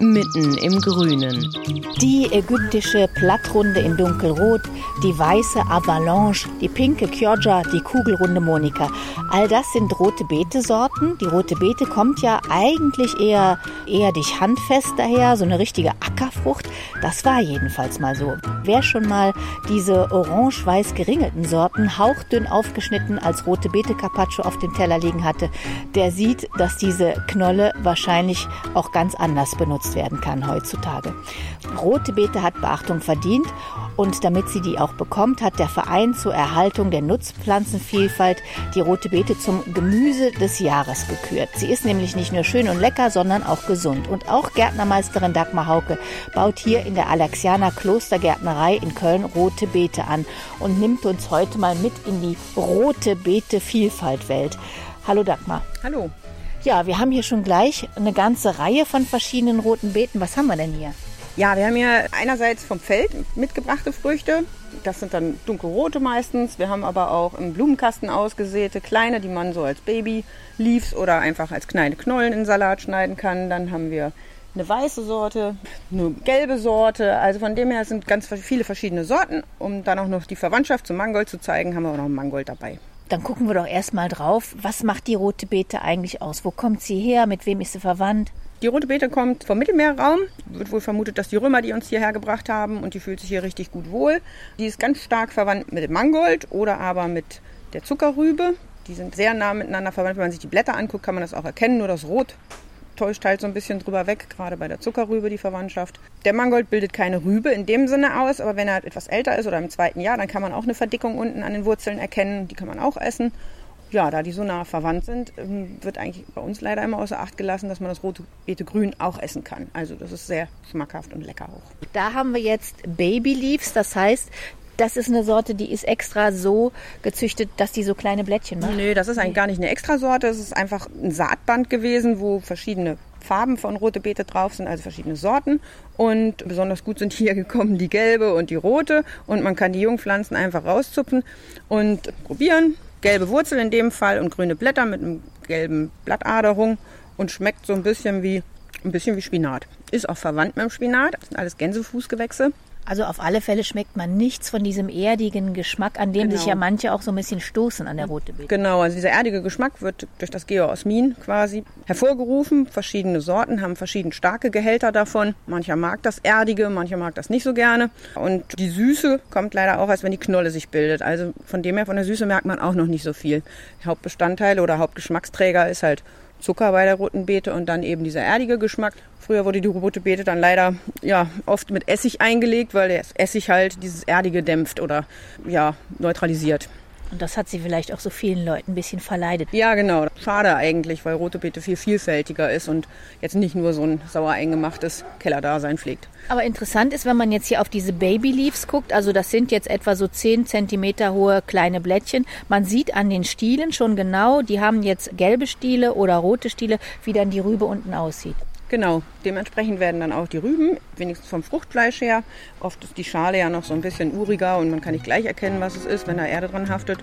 mitten im Grünen. Die ägyptische Plattrunde in dunkelrot, die weiße Avalanche, die pinke Chioggia, die kugelrunde Monika. All das sind rote Beete-Sorten. Die rote Beete kommt ja eigentlich eher, eher dich handfest daher, so eine richtige Ackerfrucht. Das war jedenfalls mal so. Wer schon mal diese orange-weiß geringelten Sorten hauchdünn aufgeschnitten als rote Beete Carpaccio auf dem Teller liegen hatte, der sieht, dass diese Knolle wahrscheinlich auch ganz anders benutzt genutzt werden kann heutzutage. Rote Beete hat Beachtung verdient und damit sie die auch bekommt, hat der Verein zur Erhaltung der Nutzpflanzenvielfalt die rote Beete zum Gemüse des Jahres gekürt. Sie ist nämlich nicht nur schön und lecker, sondern auch gesund. Und auch Gärtnermeisterin Dagmar Hauke baut hier in der Alexianer Klostergärtnerei in Köln rote Beete an und nimmt uns heute mal mit in die rote Beete Vielfaltwelt. Hallo Dagmar. Hallo. Ja, wir haben hier schon gleich eine ganze Reihe von verschiedenen roten Beeten. Was haben wir denn hier? Ja, wir haben hier einerseits vom Feld mitgebrachte Früchte. Das sind dann dunkelrote meistens. Wir haben aber auch im Blumenkasten ausgesäte kleine, die man so als Baby Leaves oder einfach als kleine Knollen in Salat schneiden kann. Dann haben wir eine weiße Sorte, eine gelbe Sorte. Also von dem her sind ganz viele verschiedene Sorten. Um dann auch noch die Verwandtschaft zum Mangold zu zeigen, haben wir auch noch einen Mangold dabei. Dann gucken wir doch erstmal drauf, was macht die rote Beete eigentlich aus? Wo kommt sie her? Mit wem ist sie verwandt? Die rote Beete kommt vom Mittelmeerraum. Wird wohl vermutet, dass die Römer die uns hierher gebracht haben und die fühlt sich hier richtig gut wohl. Die ist ganz stark verwandt mit dem Mangold oder aber mit der Zuckerrübe. Die sind sehr nah miteinander verwandt. Wenn man sich die Blätter anguckt, kann man das auch erkennen. Nur das Rot täuscht halt so ein bisschen drüber weg, gerade bei der Zuckerrübe die Verwandtschaft. Der Mangold bildet keine Rübe in dem Sinne aus, aber wenn er etwas älter ist oder im zweiten Jahr, dann kann man auch eine Verdickung unten an den Wurzeln erkennen. Die kann man auch essen. Ja, da die so nah verwandt sind, ähm, wird eigentlich bei uns leider immer außer Acht gelassen, dass man das rote Beete grün auch essen kann. Also das ist sehr schmackhaft und lecker auch. Da haben wir jetzt Baby Leaves, das heißt, das ist eine Sorte, die ist extra so gezüchtet, dass die so kleine Blättchen macht? Nee, das ist eigentlich gar nicht eine extra Sorte. Es ist einfach ein Saatband gewesen, wo verschiedene Farben von rote Beete drauf sind, also verschiedene Sorten. Und besonders gut sind hier gekommen die gelbe und die rote. Und man kann die Jungpflanzen einfach rauszupfen und probieren. Gelbe Wurzel in dem Fall und grüne Blätter mit einem gelben Blattaderung und schmeckt so ein bisschen wie ein bisschen wie Spinat. Ist auch verwandt mit dem Spinat. Das sind alles Gänsefußgewächse. Also auf alle Fälle schmeckt man nichts von diesem erdigen Geschmack, an dem genau. sich ja manche auch so ein bisschen stoßen an der rote Beete. Genau, also dieser erdige Geschmack wird durch das Geoosmin quasi hervorgerufen. Verschiedene Sorten haben verschieden starke Gehälter davon. Mancher mag das erdige, mancher mag das nicht so gerne. Und die Süße kommt leider auch, als wenn die Knolle sich bildet. Also von dem her, von der Süße merkt man auch noch nicht so viel. Hauptbestandteil oder Hauptgeschmacksträger ist halt Zucker bei der roten Beete und dann eben dieser erdige Geschmack. Früher wurde die rote Beete dann leider ja, oft mit Essig eingelegt, weil der Essig halt dieses Erdige dämpft oder ja, neutralisiert. Und das hat sie vielleicht auch so vielen Leuten ein bisschen verleidet. Ja, genau. Schade eigentlich, weil rote Beete viel vielfältiger ist und jetzt nicht nur so ein sauer eingemachtes Kellerdasein pflegt. Aber interessant ist, wenn man jetzt hier auf diese Baby Leaves guckt, also das sind jetzt etwa so 10 cm hohe kleine Blättchen. Man sieht an den Stielen schon genau, die haben jetzt gelbe Stiele oder rote Stiele, wie dann die Rübe unten aussieht. Genau, dementsprechend werden dann auch die Rüben, wenigstens vom Fruchtfleisch her. Oft ist die Schale ja noch so ein bisschen uriger und man kann nicht gleich erkennen, was es ist, wenn da Erde dran haftet.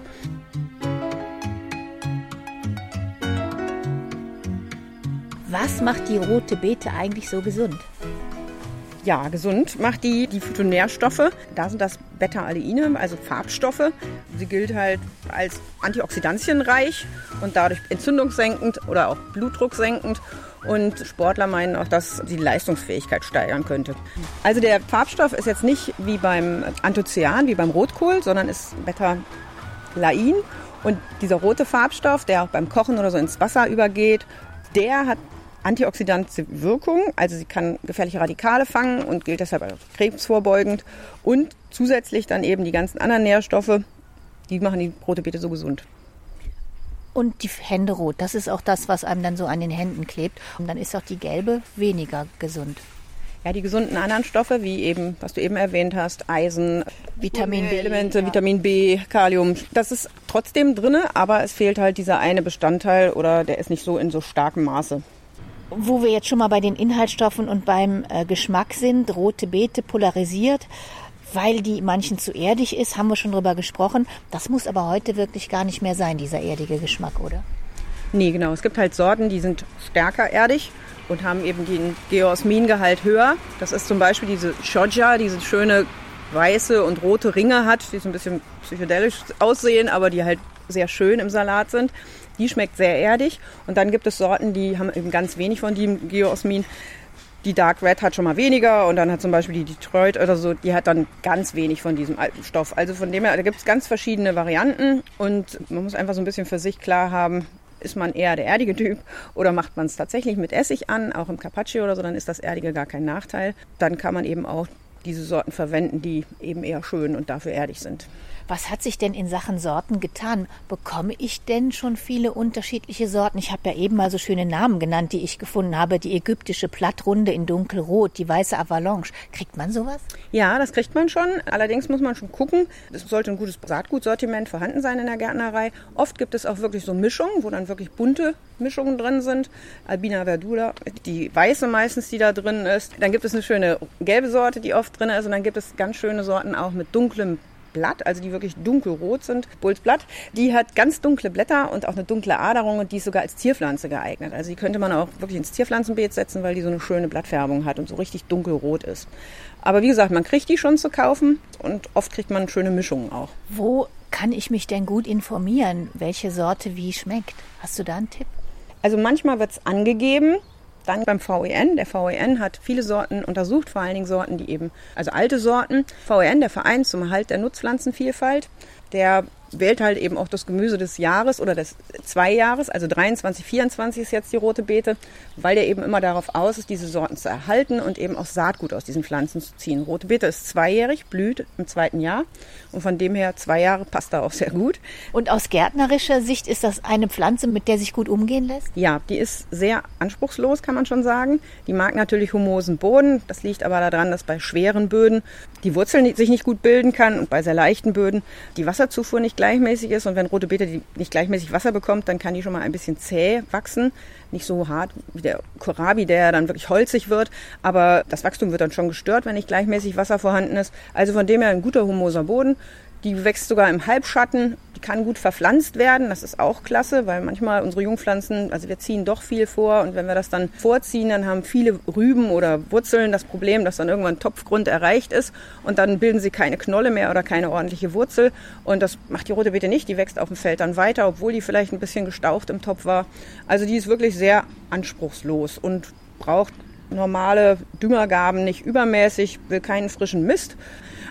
Was macht die rote Beete eigentlich so gesund? Ja, gesund macht die die Phytonährstoffe. Da sind das Beta-Alleine, also Farbstoffe. Sie gilt halt als antioxidantienreich und dadurch entzündungssenkend oder auch blutdrucksenkend Und Sportler meinen auch, dass sie die Leistungsfähigkeit steigern könnte. Also der Farbstoff ist jetzt nicht wie beim Anthocyan, wie beim Rotkohl, sondern ist Betalain. Und dieser rote Farbstoff, der auch beim Kochen oder so ins Wasser übergeht, der hat antioxidantische Wirkung, also sie kann gefährliche Radikale fangen und gilt deshalb als krebsvorbeugend. Und zusätzlich dann eben die ganzen anderen Nährstoffe, die machen die rote Beete so gesund. Und die Hände rot, das ist auch das, was einem dann so an den Händen klebt. Und dann ist auch die gelbe weniger gesund. Ja, die gesunden anderen Stoffe, wie eben, was du eben erwähnt hast, Eisen, Vitamin B, Elemente, ja. Vitamin B, Kalium, das ist trotzdem drin, aber es fehlt halt dieser eine Bestandteil oder der ist nicht so in so starkem Maße. Wo wir jetzt schon mal bei den Inhaltsstoffen und beim äh, Geschmack sind, rote Beete polarisiert, weil die manchen zu erdig ist, haben wir schon drüber gesprochen. Das muss aber heute wirklich gar nicht mehr sein, dieser erdige Geschmack, oder? Nee, genau. Es gibt halt Sorten, die sind stärker erdig und haben eben den Geosmingehalt höher. Das ist zum Beispiel diese Choja, diese schöne weiße und rote Ringe hat, die so ein bisschen psychedelisch aussehen, aber die halt sehr schön im Salat sind. Die schmeckt sehr erdig. Und dann gibt es Sorten, die haben eben ganz wenig von dem Geosmin. Die Dark Red hat schon mal weniger und dann hat zum Beispiel die Detroit oder so, die hat dann ganz wenig von diesem alten Stoff. Also von dem her, da gibt es ganz verschiedene Varianten und man muss einfach so ein bisschen für sich klar haben, ist man eher der erdige Typ oder macht man es tatsächlich mit Essig an, auch im Carpaccio oder so, dann ist das Erdige gar kein Nachteil. Dann kann man eben auch diese Sorten verwenden, die eben eher schön und dafür erdig sind. Was hat sich denn in Sachen Sorten getan? Bekomme ich denn schon viele unterschiedliche Sorten? Ich habe ja eben mal so schöne Namen genannt, die ich gefunden habe. Die ägyptische Plattrunde in dunkelrot, die weiße Avalanche. Kriegt man sowas? Ja, das kriegt man schon. Allerdings muss man schon gucken. Es sollte ein gutes Saatgutsortiment vorhanden sein in der Gärtnerei. Oft gibt es auch wirklich so Mischungen, wo dann wirklich bunte Mischungen drin sind. Albina verdura, die weiße meistens, die da drin ist. Dann gibt es eine schöne gelbe Sorte, die oft drin ist. Und dann gibt es ganz schöne Sorten auch mit dunklem Blatt, also die wirklich dunkelrot sind. Bullsblatt, die hat ganz dunkle Blätter und auch eine dunkle Aderung und die ist sogar als Zierpflanze geeignet. Also die könnte man auch wirklich ins Zierpflanzenbeet setzen, weil die so eine schöne Blattfärbung hat und so richtig dunkelrot ist. Aber wie gesagt, man kriegt die schon zu kaufen und oft kriegt man schöne Mischungen auch. Wo kann ich mich denn gut informieren, welche Sorte wie schmeckt? Hast du da einen Tipp? Also manchmal wird es angegeben, dann beim VEN. Der VEN hat viele Sorten untersucht, vor allen Dingen Sorten, die eben, also alte Sorten. VEN, der Verein zum Erhalt der Nutzpflanzenvielfalt, der wählt halt eben auch das Gemüse des Jahres oder des Zweijahres, also 23, 24 ist jetzt die rote Beete, weil der eben immer darauf aus ist, diese Sorten zu erhalten und eben auch Saatgut aus diesen Pflanzen zu ziehen. Rote Beete ist zweijährig, blüht im zweiten Jahr und von dem her zwei Jahre passt da auch sehr gut. Und aus gärtnerischer Sicht ist das eine Pflanze, mit der sich gut umgehen lässt? Ja, die ist sehr anspruchslos, kann man schon sagen. Die mag natürlich humosen Boden. Das liegt aber daran, dass bei schweren Böden die Wurzeln sich nicht gut bilden kann und bei sehr leichten Böden die Wasserzufuhr nicht gleichmäßig ist. Und wenn rote Beete nicht gleichmäßig Wasser bekommt, dann kann die schon mal ein bisschen zäh wachsen. Nicht so hart wie der Kohlrabi, der dann wirklich holzig wird. Aber das Wachstum wird dann schon gestört, wenn nicht gleichmäßig Wasser vorhanden ist. Also von dem her ein guter humoser Boden. Die wächst sogar im Halbschatten. Die kann gut verpflanzt werden. Das ist auch klasse, weil manchmal unsere Jungpflanzen, also wir ziehen doch viel vor. Und wenn wir das dann vorziehen, dann haben viele Rüben oder Wurzeln das Problem, dass dann irgendwann Topfgrund erreicht ist. Und dann bilden sie keine Knolle mehr oder keine ordentliche Wurzel. Und das macht die rote Beete nicht. Die wächst auf dem Feld dann weiter, obwohl die vielleicht ein bisschen gestaucht im Topf war. Also die ist wirklich sehr anspruchslos und braucht normale Düngergaben nicht übermäßig, will keinen frischen Mist.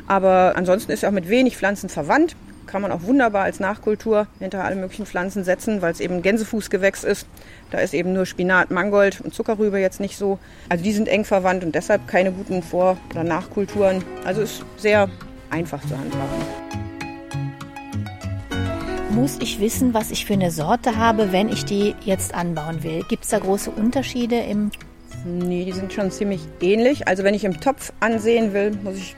Aber ansonsten ist er auch mit wenig Pflanzen verwandt. Kann man auch wunderbar als Nachkultur hinter alle möglichen Pflanzen setzen, weil es eben ein Gänsefußgewächs ist. Da ist eben nur Spinat, Mangold und Zuckerrübe jetzt nicht so. Also die sind eng verwandt und deshalb keine guten Vor- oder Nachkulturen. Also ist sehr einfach zu handhaben. Muss ich wissen, was ich für eine Sorte habe, wenn ich die jetzt anbauen will? Gibt es da große Unterschiede im Nee, die sind schon ziemlich ähnlich. Also wenn ich im Topf ansehen will, muss ich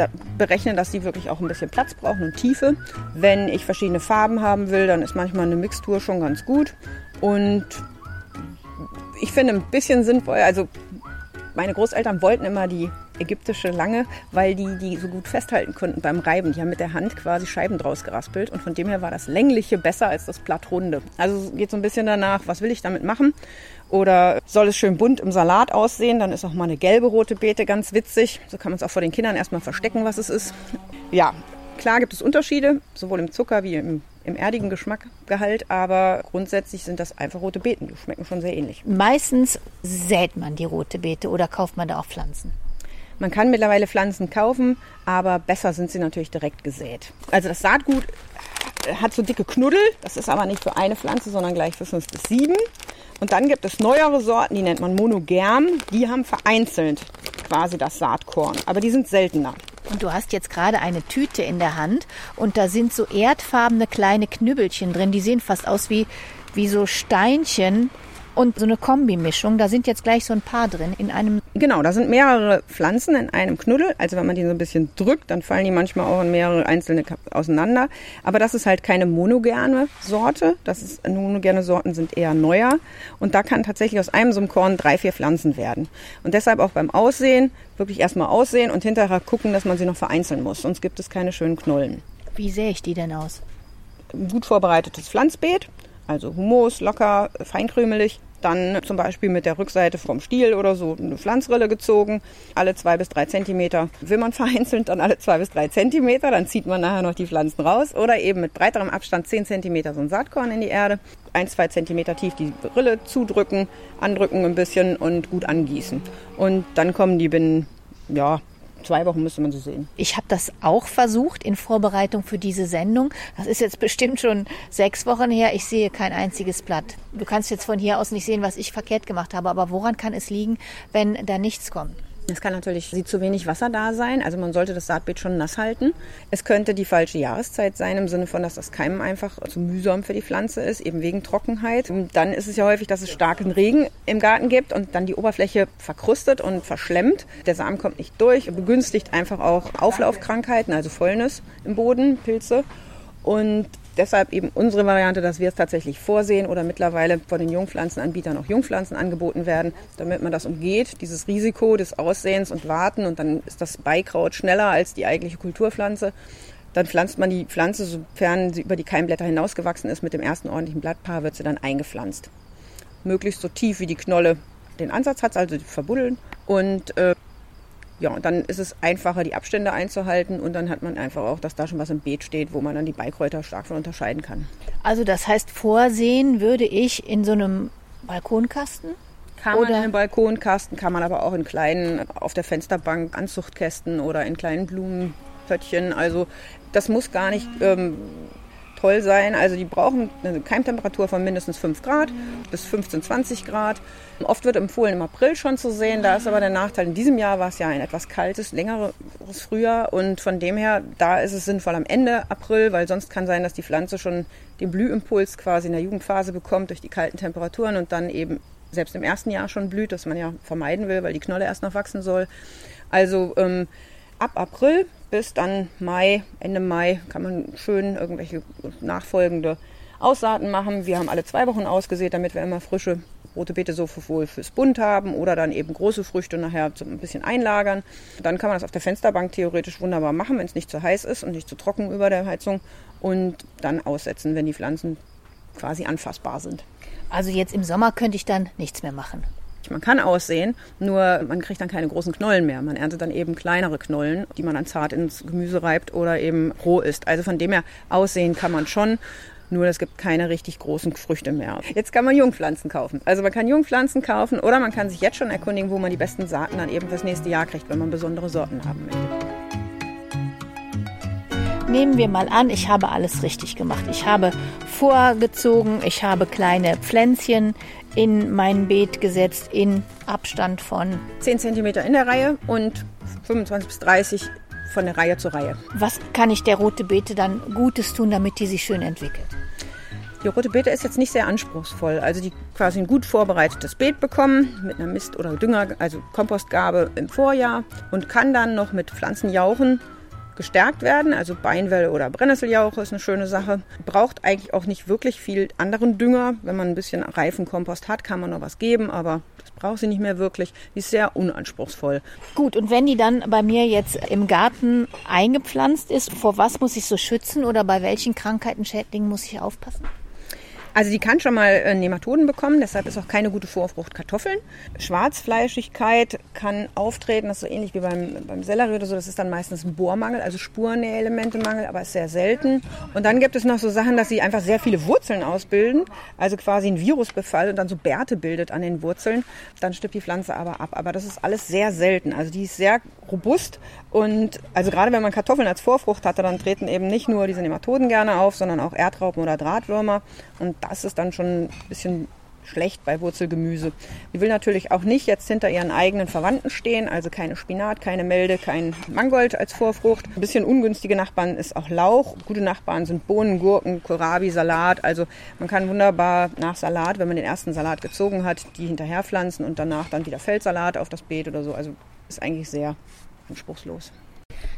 da berechnen, dass die wirklich auch ein bisschen Platz brauchen und Tiefe. Wenn ich verschiedene Farben haben will, dann ist manchmal eine Mixtur schon ganz gut. Und ich finde ein bisschen sinnvoll, also meine Großeltern wollten immer die ägyptische Lange, weil die die so gut festhalten konnten beim Reiben. Die haben mit der Hand quasi Scheiben draus geraspelt und von dem her war das längliche besser als das Plattrunde. Also geht so ein bisschen danach, was will ich damit machen? Oder soll es schön bunt im Salat aussehen? Dann ist auch mal eine gelbe rote Beete ganz witzig. So kann man es auch vor den Kindern erstmal verstecken, was es ist. Ja, klar gibt es Unterschiede, sowohl im Zucker wie im, im erdigen Geschmackgehalt, aber grundsätzlich sind das einfach rote Beeten. Die schmecken schon sehr ähnlich. Meistens sät man die rote Beete oder kauft man da auch Pflanzen? Man kann mittlerweile Pflanzen kaufen, aber besser sind sie natürlich direkt gesät. Also das Saatgut hat so dicke Knuddel, das ist aber nicht für eine Pflanze, sondern gleich für fünf bis sieben. Und dann gibt es neuere Sorten, die nennt man monogerm, die haben vereinzelt quasi das Saatkorn, aber die sind seltener. Und du hast jetzt gerade eine Tüte in der Hand und da sind so erdfarbene kleine Knüppelchen drin, die sehen fast aus wie, wie so Steinchen und so eine Kombimischung. Da sind jetzt gleich so ein paar drin in einem. Genau, da sind mehrere Pflanzen in einem Knuddel. Also wenn man die so ein bisschen drückt, dann fallen die manchmal auch in mehrere einzelne auseinander. Aber das ist halt keine monogerne Sorte. Das ist, monogerne Sorten sind eher neuer. Und da kann tatsächlich aus einem so einem Korn drei, vier Pflanzen werden. Und deshalb auch beim Aussehen wirklich erstmal aussehen und hinterher gucken, dass man sie noch vereinzeln muss. Sonst gibt es keine schönen Knollen. Wie sehe ich die denn aus? Ein gut vorbereitetes Pflanzbeet, also Humus, locker, feinkrümelig dann zum Beispiel mit der Rückseite vom Stiel oder so eine Pflanzrille gezogen. Alle zwei bis drei Zentimeter will man vereinzelt, dann alle zwei bis drei Zentimeter. Dann zieht man nachher noch die Pflanzen raus. Oder eben mit breiterem Abstand zehn Zentimeter so ein Saatkorn in die Erde. Ein, zwei Zentimeter tief die Rille zudrücken, andrücken ein bisschen und gut angießen. Und dann kommen die binnen, ja, zwei Wochen müsste man sie sehen. Ich habe das auch versucht in Vorbereitung für diese Sendung. Das ist jetzt bestimmt schon sechs Wochen her. Ich sehe kein einziges Blatt. Du kannst jetzt von hier aus nicht sehen, was ich verkehrt gemacht habe. Aber woran kann es liegen, wenn da nichts kommt? Es kann natürlich zu wenig Wasser da sein, also man sollte das Saatbeet schon nass halten. Es könnte die falsche Jahreszeit sein, im Sinne von, dass das Keimen einfach zu mühsam für die Pflanze ist, eben wegen Trockenheit. Und dann ist es ja häufig, dass es starken Regen im Garten gibt und dann die Oberfläche verkrustet und verschlemmt. Der Samen kommt nicht durch begünstigt einfach auch Auflaufkrankheiten, also Fäulnis im Boden, Pilze. Und deshalb eben unsere Variante, dass wir es tatsächlich vorsehen oder mittlerweile von den Jungpflanzenanbietern auch Jungpflanzen angeboten werden, damit man das umgeht, dieses Risiko des Aussehens und Warten und dann ist das Beikraut schneller als die eigentliche Kulturpflanze. Dann pflanzt man die Pflanze, sofern sie über die Keimblätter hinausgewachsen ist, mit dem ersten ordentlichen Blattpaar wird sie dann eingepflanzt. Möglichst so tief wie die Knolle den Ansatz hat, also verbuddeln und äh, ja, dann ist es einfacher, die Abstände einzuhalten und dann hat man einfach auch, dass da schon was im Beet steht, wo man dann die Beikräuter stark von unterscheiden kann. Also das heißt, vorsehen würde ich in so einem Balkonkasten? Kann man oder? in einem Balkonkasten, kann man aber auch in kleinen, auf der Fensterbank, Anzuchtkästen oder in kleinen Blumenpöttchen. Also das muss gar nicht ähm, toll sein. Also die brauchen eine Keimtemperatur von mindestens 5 Grad bis 15, 20 Grad. Oft wird empfohlen, im April schon zu sehen. Da ist aber der Nachteil, in diesem Jahr war es ja ein etwas kaltes, längeres Frühjahr. Und von dem her, da ist es sinnvoll am Ende April, weil sonst kann sein, dass die Pflanze schon den Blühimpuls quasi in der Jugendphase bekommt durch die kalten Temperaturen und dann eben selbst im ersten Jahr schon blüht, das man ja vermeiden will, weil die Knolle erst noch wachsen soll. Also ähm, ab April bis dann Mai, Ende Mai, kann man schön irgendwelche nachfolgende Aussaaten machen. Wir haben alle zwei Wochen ausgesät, damit wir immer frische rote Beete sowohl fürs Bund haben oder dann eben große Früchte nachher so ein bisschen einlagern. Dann kann man das auf der Fensterbank theoretisch wunderbar machen, wenn es nicht zu heiß ist und nicht zu trocken über der Heizung und dann aussetzen, wenn die Pflanzen quasi anfassbar sind. Also jetzt im Sommer könnte ich dann nichts mehr machen. Man kann aussehen, nur man kriegt dann keine großen Knollen mehr. Man erntet dann eben kleinere Knollen, die man dann zart ins Gemüse reibt oder eben roh isst. Also von dem her aussehen kann man schon. Nur es gibt keine richtig großen Früchte mehr. Jetzt kann man Jungpflanzen kaufen. Also man kann Jungpflanzen kaufen oder man kann sich jetzt schon erkundigen, wo man die besten Saaten dann eben fürs nächste Jahr kriegt, wenn man besondere Sorten haben möchte. Nehmen wir mal an, ich habe alles richtig gemacht. Ich habe vorgezogen, ich habe kleine Pflänzchen in mein Beet gesetzt in Abstand von 10 cm in der Reihe und 25 bis 30 von der Reihe zu Reihe. Was kann ich der rote Beete dann Gutes tun, damit die sich schön entwickelt? Die rote Beete ist jetzt nicht sehr anspruchsvoll. Also die quasi ein gut vorbereitetes Beet bekommen mit einer Mist- oder Dünger, also Kompostgabe im Vorjahr und kann dann noch mit Pflanzenjauchen gestärkt werden. Also Beinwelle oder Brennnesseljauche ist eine schöne Sache. Braucht eigentlich auch nicht wirklich viel anderen Dünger. Wenn man ein bisschen reifen Kompost hat, kann man noch was geben, aber das braucht sie nicht mehr wirklich. Die ist sehr unanspruchsvoll. Gut, und wenn die dann bei mir jetzt im Garten eingepflanzt ist, vor was muss ich so schützen oder bei welchen Krankheiten, Schädlingen muss ich aufpassen? Also die kann schon mal äh, Nematoden bekommen, deshalb ist auch keine gute Vorfrucht Kartoffeln. Schwarzfleischigkeit kann auftreten, das ist so ähnlich wie beim, beim Sellerie oder so, das ist dann meistens ein Bohrmangel, also Spurnährelementemangel, aber ist sehr selten. Und dann gibt es noch so Sachen, dass sie einfach sehr viele Wurzeln ausbilden, also quasi ein Virusbefall und dann so Bärte bildet an den Wurzeln. Dann stirbt die Pflanze aber ab. Aber das ist alles sehr selten. Also die ist sehr robust und also gerade wenn man Kartoffeln als Vorfrucht hatte, dann treten eben nicht nur diese Nematoden gerne auf, sondern auch Erdraupen oder Drahtwürmer. Und das ist dann schon ein bisschen schlecht bei Wurzelgemüse. Sie will natürlich auch nicht jetzt hinter ihren eigenen Verwandten stehen, also keine Spinat, keine Melde, kein Mangold als Vorfrucht. Ein bisschen ungünstige Nachbarn ist auch Lauch. Gute Nachbarn sind Bohnen, Gurken, Kohlrabi, Salat. Also man kann wunderbar nach Salat, wenn man den ersten Salat gezogen hat, die hinterher pflanzen und danach dann wieder Feldsalat auf das Beet oder so. Also ist eigentlich sehr anspruchslos.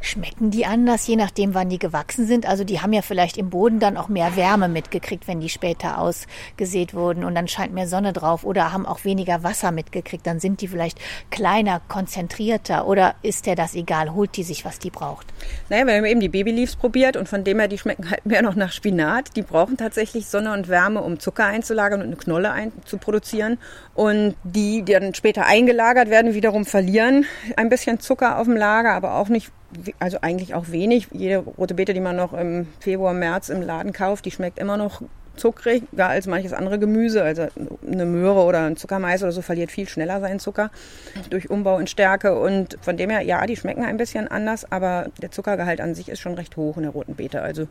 Schmecken die anders, je nachdem, wann die gewachsen sind? Also die haben ja vielleicht im Boden dann auch mehr Wärme mitgekriegt, wenn die später ausgesät wurden und dann scheint mehr Sonne drauf oder haben auch weniger Wasser mitgekriegt. Dann sind die vielleicht kleiner, konzentrierter oder ist der das egal? Holt die sich, was die braucht? Naja, wir haben eben die Babyleaves probiert und von dem her, die schmecken halt mehr noch nach Spinat. Die brauchen tatsächlich Sonne und Wärme, um Zucker einzulagern und eine Knolle ein, zu produzieren. Und die, die dann später eingelagert werden, wiederum verlieren ein bisschen Zucker auf dem Lager, aber auch nicht also eigentlich auch wenig. Jede rote Beete, die man noch im Februar, März im Laden kauft, die schmeckt immer noch zuckriger als manches andere Gemüse. Also eine Möhre oder ein Zuckermais oder so verliert viel schneller seinen Zucker durch Umbau in Stärke. Und von dem her, ja, die schmecken ein bisschen anders, aber der Zuckergehalt an sich ist schon recht hoch in der roten Beete. Also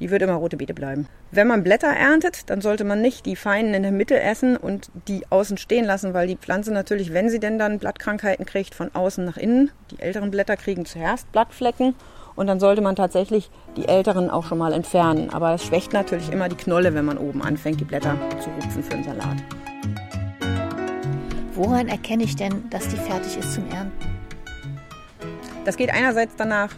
die wird immer rote Beete bleiben. Wenn man Blätter erntet, dann sollte man nicht die feinen in der Mitte essen und die außen stehen lassen, weil die Pflanze natürlich, wenn sie denn dann Blattkrankheiten kriegt, von außen nach innen. Die älteren Blätter kriegen zuerst Blattflecken und dann sollte man tatsächlich die älteren auch schon mal entfernen. Aber es schwächt natürlich immer die Knolle, wenn man oben anfängt, die Blätter zu rupfen für den Salat. Woran erkenne ich denn, dass die fertig ist zum Ernten? Das geht einerseits danach,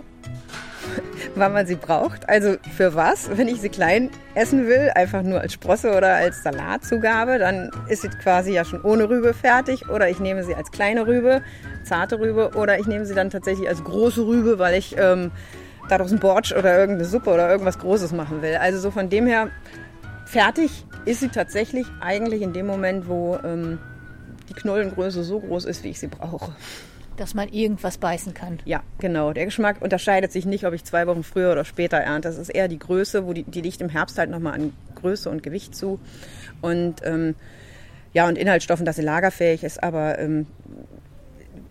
wann man sie braucht. Also für was? Wenn ich sie klein essen will, einfach nur als Sprosse oder als Salatzugabe, dann ist sie quasi ja schon ohne Rübe fertig. Oder ich nehme sie als kleine Rübe, zarte Rübe, oder ich nehme sie dann tatsächlich als große Rübe, weil ich ähm, daraus ein Bortsch oder irgendeine Suppe oder irgendwas Großes machen will. Also so von dem her, fertig ist sie tatsächlich eigentlich in dem Moment, wo ähm, die Knollengröße so groß ist, wie ich sie brauche dass man irgendwas beißen kann. Ja, genau. Der Geschmack unterscheidet sich nicht, ob ich zwei Wochen früher oder später ernte. Das ist eher die Größe, wo die, die liegt im Herbst halt nochmal an Größe und Gewicht zu. Und ähm, ja, und Inhaltsstoffen, dass sie lagerfähig ist. Aber ähm,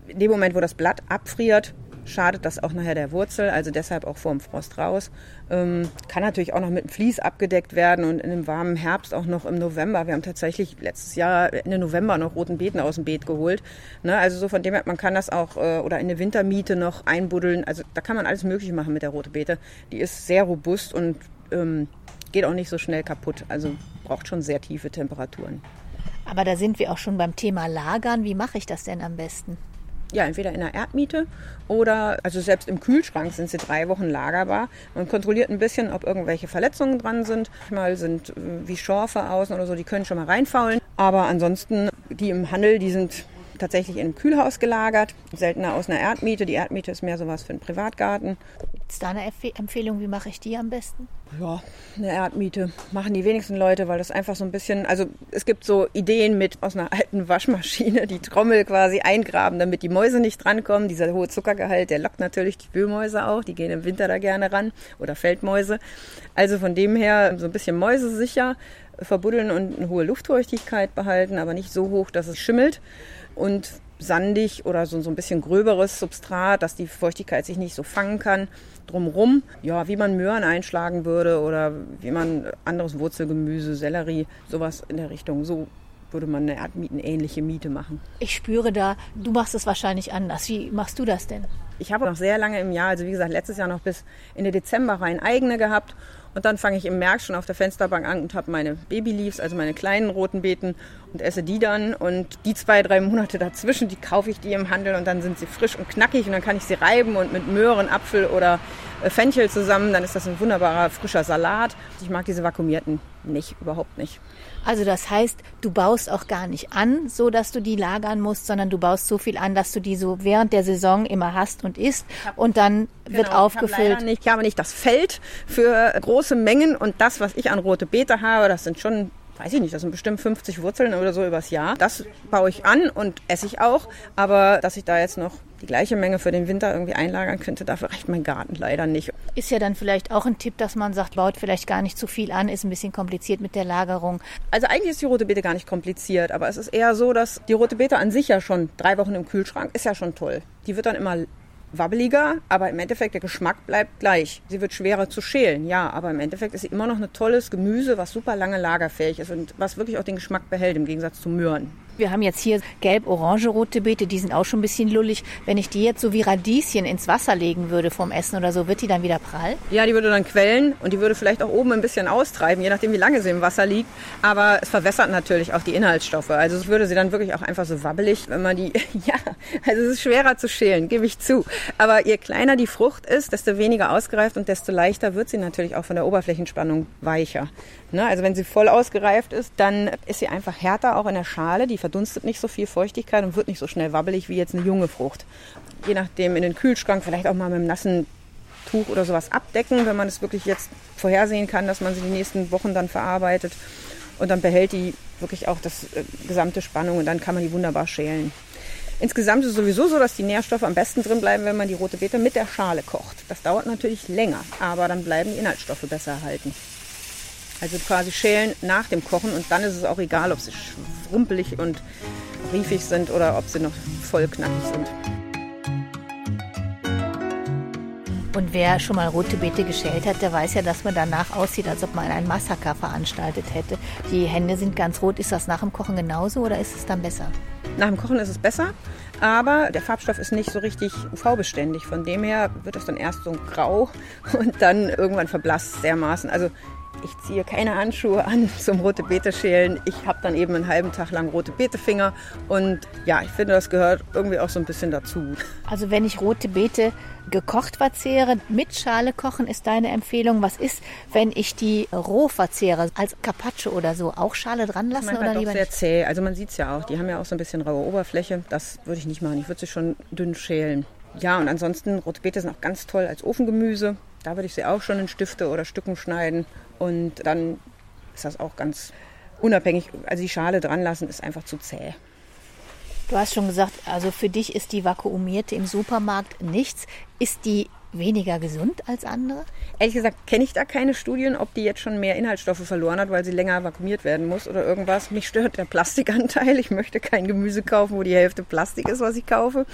in dem Moment, wo das Blatt abfriert, schadet das auch nachher der Wurzel, also deshalb auch vor dem Frost raus. Ähm, kann natürlich auch noch mit einem Vlies abgedeckt werden und in einem warmen Herbst auch noch im November. Wir haben tatsächlich letztes Jahr Ende November noch roten Beeten aus dem Beet geholt. Ne, also so von dem her, man kann das auch äh, oder in eine Wintermiete noch einbuddeln. Also da kann man alles Mögliche machen mit der roten Beete. Die ist sehr robust und ähm, geht auch nicht so schnell kaputt. Also braucht schon sehr tiefe Temperaturen. Aber da sind wir auch schon beim Thema Lagern. Wie mache ich das denn am besten? Ja, entweder in der Erdmiete oder, also selbst im Kühlschrank sind sie drei Wochen lagerbar. Man kontrolliert ein bisschen, ob irgendwelche Verletzungen dran sind. Manchmal sind äh, wie Schorfe außen oder so, die können schon mal reinfaulen. Aber ansonsten, die im Handel, die sind tatsächlich in einem Kühlhaus gelagert, seltener aus einer Erdmiete. Die Erdmiete ist mehr sowas für einen Privatgarten. Ist da eine Empfehlung, wie mache ich die am besten? Ja, eine Erdmiete machen die wenigsten Leute, weil das einfach so ein bisschen, also es gibt so Ideen mit aus einer alten Waschmaschine, die Trommel quasi eingraben, damit die Mäuse nicht drankommen. Dieser hohe Zuckergehalt, der lockt natürlich die Wühlmäuse auch, die gehen im Winter da gerne ran oder Feldmäuse. Also von dem her so ein bisschen mäusesicher verbuddeln und eine hohe Luftfeuchtigkeit behalten, aber nicht so hoch, dass es schimmelt und sandig oder so, so ein bisschen gröberes Substrat, dass die Feuchtigkeit sich nicht so fangen kann. Drumrum, ja, wie man Möhren einschlagen würde oder wie man anderes Wurzelgemüse, Sellerie, sowas in der Richtung. So würde man eine erdmietenähnliche Miete machen. Ich spüre da, du machst es wahrscheinlich anders. Wie machst du das denn? Ich habe noch sehr lange im Jahr, also wie gesagt, letztes Jahr noch bis Ende Dezember rein eigene gehabt und dann fange ich im März schon auf der Fensterbank an und habe meine Babyleaves, also meine kleinen roten Beeten und esse die dann. Und die zwei, drei Monate dazwischen, die kaufe ich die im Handel und dann sind sie frisch und knackig und dann kann ich sie reiben und mit Möhren, Apfel oder äh, Fenchel zusammen, dann ist das ein wunderbarer frischer Salat. Ich mag diese vakuumierten nicht, überhaupt nicht. Also das heißt, du baust auch gar nicht an, so dass du die lagern musst, sondern du baust so viel an, dass du die so während der Saison immer hast und isst und dann genau, wird aufgefüllt. Ich, ich habe nicht das Feld für große Mengen und das, was ich an rote Beete habe, das sind schon weiß ich nicht, das sind bestimmt 50 Wurzeln oder so übers Jahr. Das baue ich an und esse ich auch. Aber dass ich da jetzt noch die gleiche Menge für den Winter irgendwie einlagern könnte, dafür reicht mein Garten leider nicht. Ist ja dann vielleicht auch ein Tipp, dass man sagt, baut vielleicht gar nicht zu viel an, ist ein bisschen kompliziert mit der Lagerung. Also eigentlich ist die rote Beete gar nicht kompliziert, aber es ist eher so, dass die rote Beete an sich ja schon drei Wochen im Kühlschrank ist ja schon toll. Die wird dann immer wabbeliger, aber im Endeffekt der Geschmack bleibt gleich. Sie wird schwerer zu schälen, ja, aber im Endeffekt ist sie immer noch ein tolles Gemüse, was super lange lagerfähig ist und was wirklich auch den Geschmack behält im Gegensatz zu Möhren. Wir haben jetzt hier gelb-orange-rote Beete, die sind auch schon ein bisschen lullig. Wenn ich die jetzt so wie Radieschen ins Wasser legen würde vom Essen oder so, wird die dann wieder prall? Ja, die würde dann quellen und die würde vielleicht auch oben ein bisschen austreiben, je nachdem wie lange sie im Wasser liegt. Aber es verwässert natürlich auch die Inhaltsstoffe. Also es würde sie dann wirklich auch einfach so wabbelig, wenn man die, ja, also es ist schwerer zu schälen, gebe ich zu. Aber je kleiner die Frucht ist, desto weniger ausgereift und desto leichter wird sie natürlich auch von der Oberflächenspannung weicher. Ne? Also wenn sie voll ausgereift ist, dann ist sie einfach härter auch in der Schale. Die verdunstet nicht so viel Feuchtigkeit und wird nicht so schnell wabbelig wie jetzt eine junge Frucht. Je nachdem in den Kühlschrank vielleicht auch mal mit einem nassen Tuch oder sowas abdecken, wenn man es wirklich jetzt vorhersehen kann, dass man sie die nächsten Wochen dann verarbeitet. Und dann behält die wirklich auch das äh, gesamte Spannung und dann kann man die wunderbar schälen. Insgesamt ist es sowieso so, dass die Nährstoffe am besten drin bleiben, wenn man die rote Beete mit der Schale kocht. Das dauert natürlich länger, aber dann bleiben die Inhaltsstoffe besser erhalten. Also quasi schälen nach dem Kochen und dann ist es auch egal, ob sie schrumpelig und riefig sind oder ob sie noch voll knackig sind. Und wer schon mal rote Beete geschält hat, der weiß ja, dass man danach aussieht, als ob man ein Massaker veranstaltet hätte. Die Hände sind ganz rot. Ist das nach dem Kochen genauso oder ist es dann besser? Nach dem Kochen ist es besser, aber der Farbstoff ist nicht so richtig UV-beständig. Von dem her wird es dann erst so grau und dann irgendwann verblasst dermaßen. Also ich ziehe keine Handschuhe an zum rote Beete schälen. Ich habe dann eben einen halben Tag lang rote Beete-Finger. Und ja, ich finde, das gehört irgendwie auch so ein bisschen dazu. Also wenn ich rote Beete gekocht verzehre, mit Schale kochen ist deine Empfehlung. Was ist, wenn ich die roh verzehre, als Carpaccio oder so, auch Schale dran lassen Manchmal oder doch lieber sehr nicht? zäh. Also man sieht es ja auch. Die haben ja auch so ein bisschen raue Oberfläche. Das würde ich nicht machen. Ich würde sie schon dünn schälen. Ja, und ansonsten, rote Beete sind auch ganz toll als Ofengemüse. Da würde ich sie auch schon in Stifte oder Stücken schneiden. Und dann ist das auch ganz unabhängig. Also die Schale dran lassen ist einfach zu zäh. Du hast schon gesagt, also für dich ist die vakuumierte im Supermarkt nichts. Ist die weniger gesund als andere? Ehrlich gesagt kenne ich da keine Studien, ob die jetzt schon mehr Inhaltsstoffe verloren hat, weil sie länger vakuumiert werden muss oder irgendwas. Mich stört der Plastikanteil. Ich möchte kein Gemüse kaufen, wo die Hälfte Plastik ist, was ich kaufe.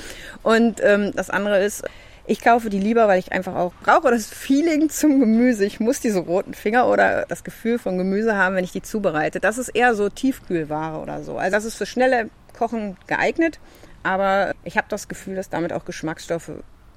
Und ähm, das andere ist, ich kaufe die lieber, weil ich einfach auch brauche das Feeling zum Gemüse. Ich muss diese roten Finger oder das Gefühl von Gemüse haben, wenn ich die zubereite. Das ist eher so Tiefkühlware oder so. Also das ist für schnelle Kochen geeignet. Aber ich habe das Gefühl, dass damit auch Geschmacksstoffe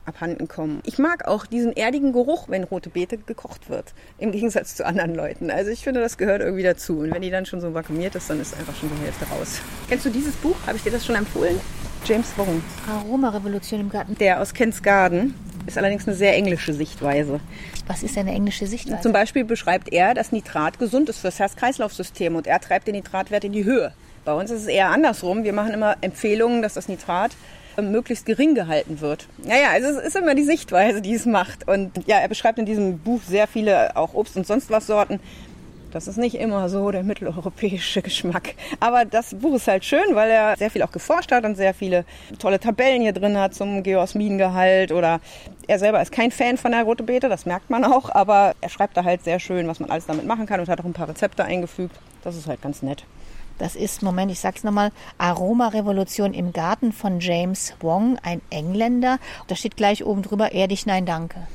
abhanden kommen. Ich mag auch diesen erdigen Geruch, wenn rote Beete gekocht wird, im Gegensatz zu anderen Leuten. Also ich finde, das gehört irgendwie dazu. Und wenn die dann schon so vakuumiert ist, dann ist einfach schon die Hälfte raus. Kennst du dieses Buch? Habe ich dir das schon empfohlen? James Wong, Aromarevolution im Garten. der aus Kent's Garden. Ist allerdings eine sehr englische Sichtweise. Was ist eine englische Sichtweise? Zum Beispiel beschreibt er, dass Nitrat gesund ist fürs Herz-Kreislauf-System und er treibt den Nitratwert in die Höhe. Bei uns ist es eher andersrum. Wir machen immer Empfehlungen, dass das Nitrat ähm, möglichst gering gehalten wird. Naja, also es ist immer die Sichtweise, die es macht. Und ja, er beschreibt in diesem Buch sehr viele auch Obst- und sonst was Sorten. Das ist nicht immer so der mitteleuropäische Geschmack. Aber das Buch ist halt schön, weil er sehr viel auch geforscht hat und sehr viele tolle Tabellen hier drin hat zum Geosmingehalt oder er selber ist kein Fan von der rote Beete, das merkt man auch, aber er schreibt da halt sehr schön, was man alles damit machen kann und hat auch ein paar Rezepte eingefügt. Das ist halt ganz nett. Das ist, Moment, ich sag's nochmal, Aromarevolution im Garten von James Wong, ein Engländer. Da steht gleich oben drüber, erdig, nein, danke.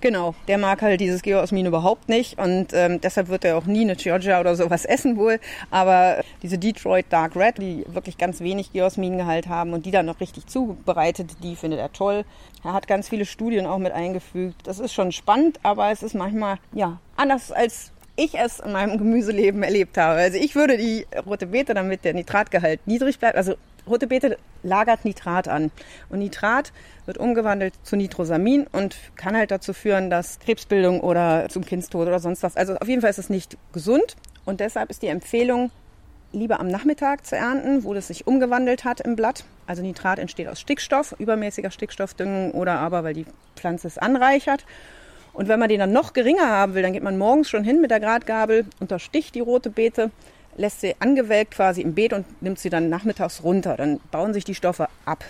Genau, der mag halt dieses Geosmin überhaupt nicht und ähm, deshalb wird er auch nie eine Georgia oder sowas essen wohl. Aber diese Detroit Dark Red, die wirklich ganz wenig Geosmingehalt haben und die dann noch richtig zubereitet, die findet er toll. Er hat ganz viele Studien auch mit eingefügt. Das ist schon spannend, aber es ist manchmal ja anders als ich es in meinem Gemüseleben erlebt habe. Also ich würde die rote Beete, damit der Nitratgehalt niedrig bleibt, also rote Beete lagert Nitrat an. Und Nitrat wird umgewandelt zu Nitrosamin und kann halt dazu führen, dass Krebsbildung oder zum Kindstod oder sonst was. Also auf jeden Fall ist es nicht gesund. Und deshalb ist die Empfehlung, lieber am Nachmittag zu ernten, wo das sich umgewandelt hat im Blatt. Also Nitrat entsteht aus Stickstoff, übermäßiger Stickstoffdüngung oder aber weil die Pflanze es anreichert. Und wenn man den dann noch geringer haben will, dann geht man morgens schon hin mit der Gradgabel, untersticht die rote Beete lässt sie angewelkt quasi im Beet und nimmt sie dann nachmittags runter. Dann bauen sich die Stoffe ab.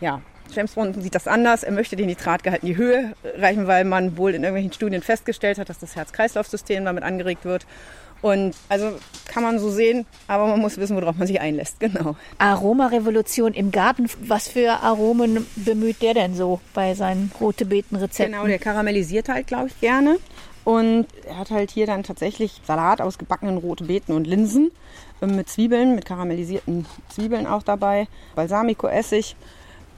Ja, James Bond sieht das anders. Er möchte den Nitratgehalt in die Höhe reichen, weil man wohl in irgendwelchen Studien festgestellt hat, dass das Herz-Kreislauf-System damit angeregt wird. Und also kann man so sehen, aber man muss wissen, worauf man sich einlässt. Genau. Aromarevolution im Garten. Was für Aromen bemüht der denn so bei seinen rote Beeten-Rezepten? Genau, der karamellisiert halt, glaube ich, gerne. Und er hat halt hier dann tatsächlich Salat aus gebackenen roten Beeten und Linsen ähm, mit Zwiebeln, mit karamellisierten Zwiebeln auch dabei, Balsamico-Essig.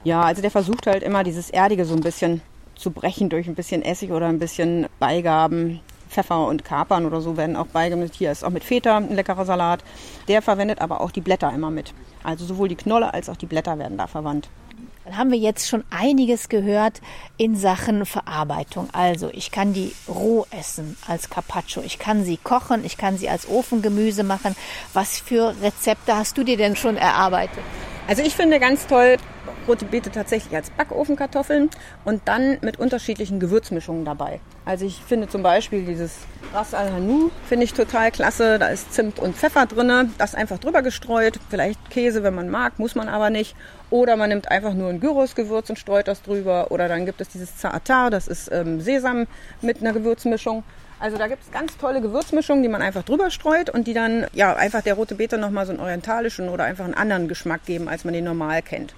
Ja, also der versucht halt immer dieses Erdige so ein bisschen zu brechen durch ein bisschen Essig oder ein bisschen Beigaben. Pfeffer und Kapern oder so werden auch beigemischt. Hier ist auch mit Feta ein leckerer Salat. Der verwendet aber auch die Blätter immer mit. Also sowohl die Knolle als auch die Blätter werden da verwandt. Dann haben wir jetzt schon einiges gehört in Sachen Verarbeitung. Also ich kann die roh essen als Carpaccio. Ich kann sie kochen, ich kann sie als Ofengemüse machen. Was für Rezepte hast du dir denn schon erarbeitet? Also ich finde ganz toll rote Beete tatsächlich als Backofenkartoffeln und dann mit unterschiedlichen Gewürzmischungen dabei. Also ich finde zum Beispiel dieses Ras al Hanout finde ich total klasse. Da ist Zimt und Pfeffer drin, das einfach drüber gestreut. Vielleicht Käse, wenn man mag, muss man aber nicht. Oder man nimmt einfach nur ein Gyros-Gewürz und streut das drüber. Oder dann gibt es dieses Zaatar, das ist ähm, Sesam mit einer Gewürzmischung. Also da gibt es ganz tolle Gewürzmischungen, die man einfach drüber streut und die dann ja einfach der rote Beete nochmal so einen orientalischen oder einfach einen anderen Geschmack geben, als man den normal kennt.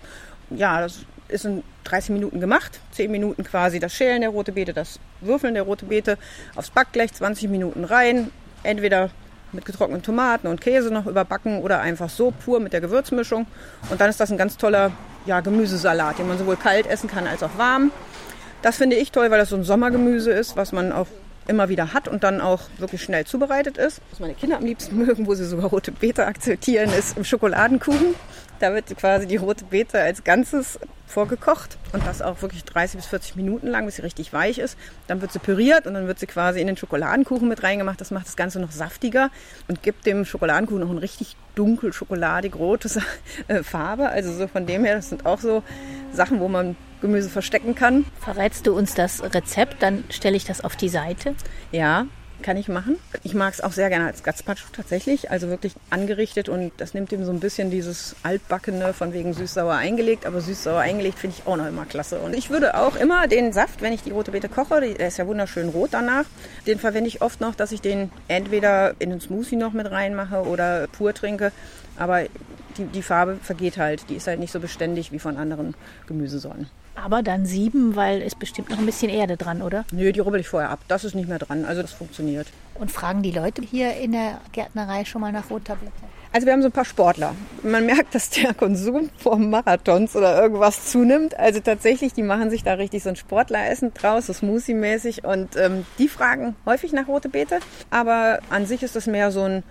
Ja, das ist in 30 Minuten gemacht. 10 Minuten quasi das Schälen der rote Beete, das Würfeln der rote Beete aufs Backblech, 20 Minuten rein. Entweder mit getrockneten Tomaten und Käse noch überbacken oder einfach so pur mit der Gewürzmischung. Und dann ist das ein ganz toller ja, Gemüsesalat, den man sowohl kalt essen kann als auch warm. Das finde ich toll, weil das so ein Sommergemüse ist, was man auch immer wieder hat und dann auch wirklich schnell zubereitet ist. Was meine Kinder am liebsten mögen, wo sie sogar rote Beete akzeptieren, ist im Schokoladenkuchen. Da wird quasi die rote Beete als Ganzes vorgekocht und das auch wirklich 30 bis 40 Minuten lang, bis sie richtig weich ist. Dann wird sie püriert und dann wird sie quasi in den Schokoladenkuchen mit reingemacht. Das macht das Ganze noch saftiger und gibt dem Schokoladenkuchen noch eine richtig dunkel schokoladig rote äh, Farbe. Also so von dem her, das sind auch so Sachen, wo man Gemüse verstecken kann. Verrätst du uns das Rezept, dann stelle ich das auf die Seite. Ja, kann ich machen. Ich mag es auch sehr gerne als Gazpacho tatsächlich, also wirklich angerichtet und das nimmt ihm so ein bisschen dieses altbackene von wegen süß-sauer eingelegt, aber süß-sauer eingelegt finde ich auch noch immer klasse. Und ich würde auch immer den Saft, wenn ich die rote Beete koche, der ist ja wunderschön rot danach, den verwende ich oft noch, dass ich den entweder in den Smoothie noch mit reinmache oder pur trinke, aber die, die Farbe vergeht halt, die ist halt nicht so beständig wie von anderen Gemüsesorten. Aber dann sieben, weil es bestimmt noch ein bisschen Erde dran, oder? Nö, die rubbel ich vorher ab. Das ist nicht mehr dran. Also das funktioniert. Und fragen die Leute hier in der Gärtnerei schon mal nach Rottablette? Also wir haben so ein paar Sportler. Man merkt, dass der Konsum vor Marathons oder irgendwas zunimmt. Also tatsächlich, die machen sich da richtig so ein Sportleressen draus, so Smoothie-mäßig. Und ähm, die fragen häufig nach rote Beete. Aber an sich ist das mehr so ein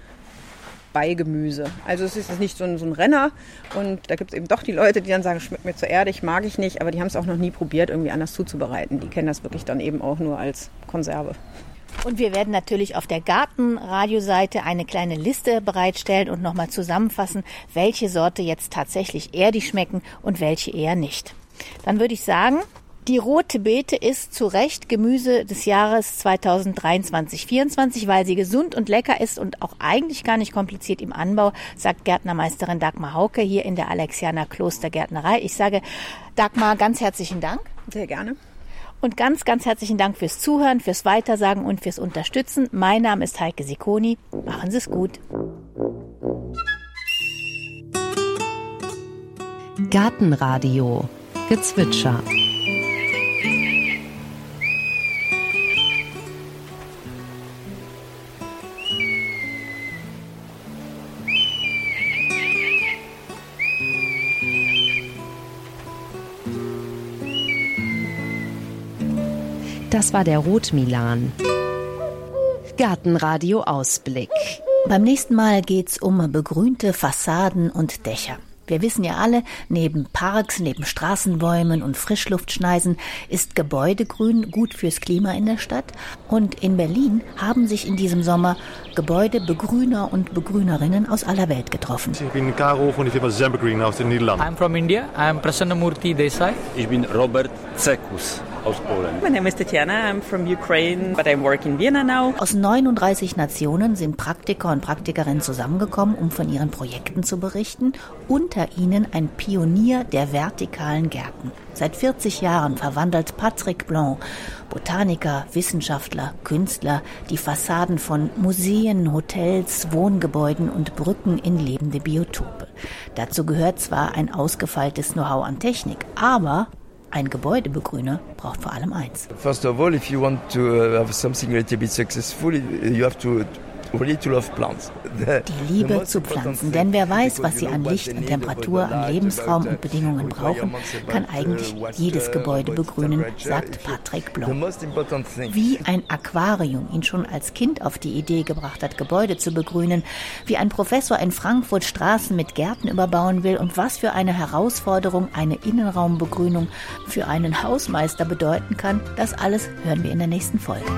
Beigemüse. Also es ist nicht so ein, so ein Renner und da gibt es eben doch die Leute, die dann sagen, schmeckt mir zu erdig, mag ich nicht, aber die haben es auch noch nie probiert, irgendwie anders zuzubereiten. Die kennen das wirklich dann eben auch nur als Konserve. Und wir werden natürlich auf der Gartenradioseite eine kleine Liste bereitstellen und nochmal zusammenfassen, welche Sorte jetzt tatsächlich erdig schmecken und welche eher nicht. Dann würde ich sagen, die rote Beete ist zu Recht Gemüse des Jahres 2023-24, weil sie gesund und lecker ist und auch eigentlich gar nicht kompliziert im Anbau, sagt Gärtnermeisterin Dagmar Hauke hier in der Alexianer Klostergärtnerei. Ich sage Dagmar ganz herzlichen Dank. Sehr gerne. Und ganz, ganz herzlichen Dank fürs Zuhören, fürs Weitersagen und fürs Unterstützen. Mein Name ist Heike Sikoni. Machen Sie es gut. Gartenradio Gezwitscher Das war der Rotmilan. Gartenradio Ausblick. Beim nächsten Mal geht's um begrünte Fassaden und Dächer. Wir wissen ja alle, neben Parks, neben Straßenbäumen und Frischluftschneisen ist Gebäudegrün gut fürs Klima in der Stadt. Und in Berlin haben sich in diesem Sommer Gebäudebegrüner und Begrünerinnen aus aller Welt getroffen. Ich bin Caro von der Firma Zembegreen aus den Niederlanden. I'm from India. I'm Prasanna Murthy Desai. Ich bin Robert Zekus aus Polen. My name is Tatiana. I'm from Ukraine, but I work in Vienna now. Aus 39 Nationen sind Praktiker und Praktikerinnen zusammengekommen, um von ihren Projekten zu berichten. Unter ihnen ein Pionier der vertikalen Gärten. Seit 40 Jahren verwandelt Patrick Blanc, Botaniker, Wissenschaftler, Künstler, die Fassaden von Museen, Hotels, Wohngebäuden und Brücken in lebende Biotope. Dazu gehört zwar ein ausgefeiltes Know-how an Technik, aber ein Gebäudebegrüner braucht vor allem eins. First of all, if you want to uh, have something a little bit successful, you have to die Liebe zu Pflanzen, denn wer weiß, was sie an Licht, an Temperatur, an Lebensraum und Bedingungen brauchen, kann eigentlich jedes Gebäude begrünen, sagt Patrick Blanc. Wie ein Aquarium ihn schon als Kind auf die Idee gebracht hat, Gebäude zu begrünen, wie ein Professor in Frankfurt Straßen mit Gärten überbauen will und was für eine Herausforderung eine Innenraumbegrünung für einen Hausmeister bedeuten kann, das alles hören wir in der nächsten Folge.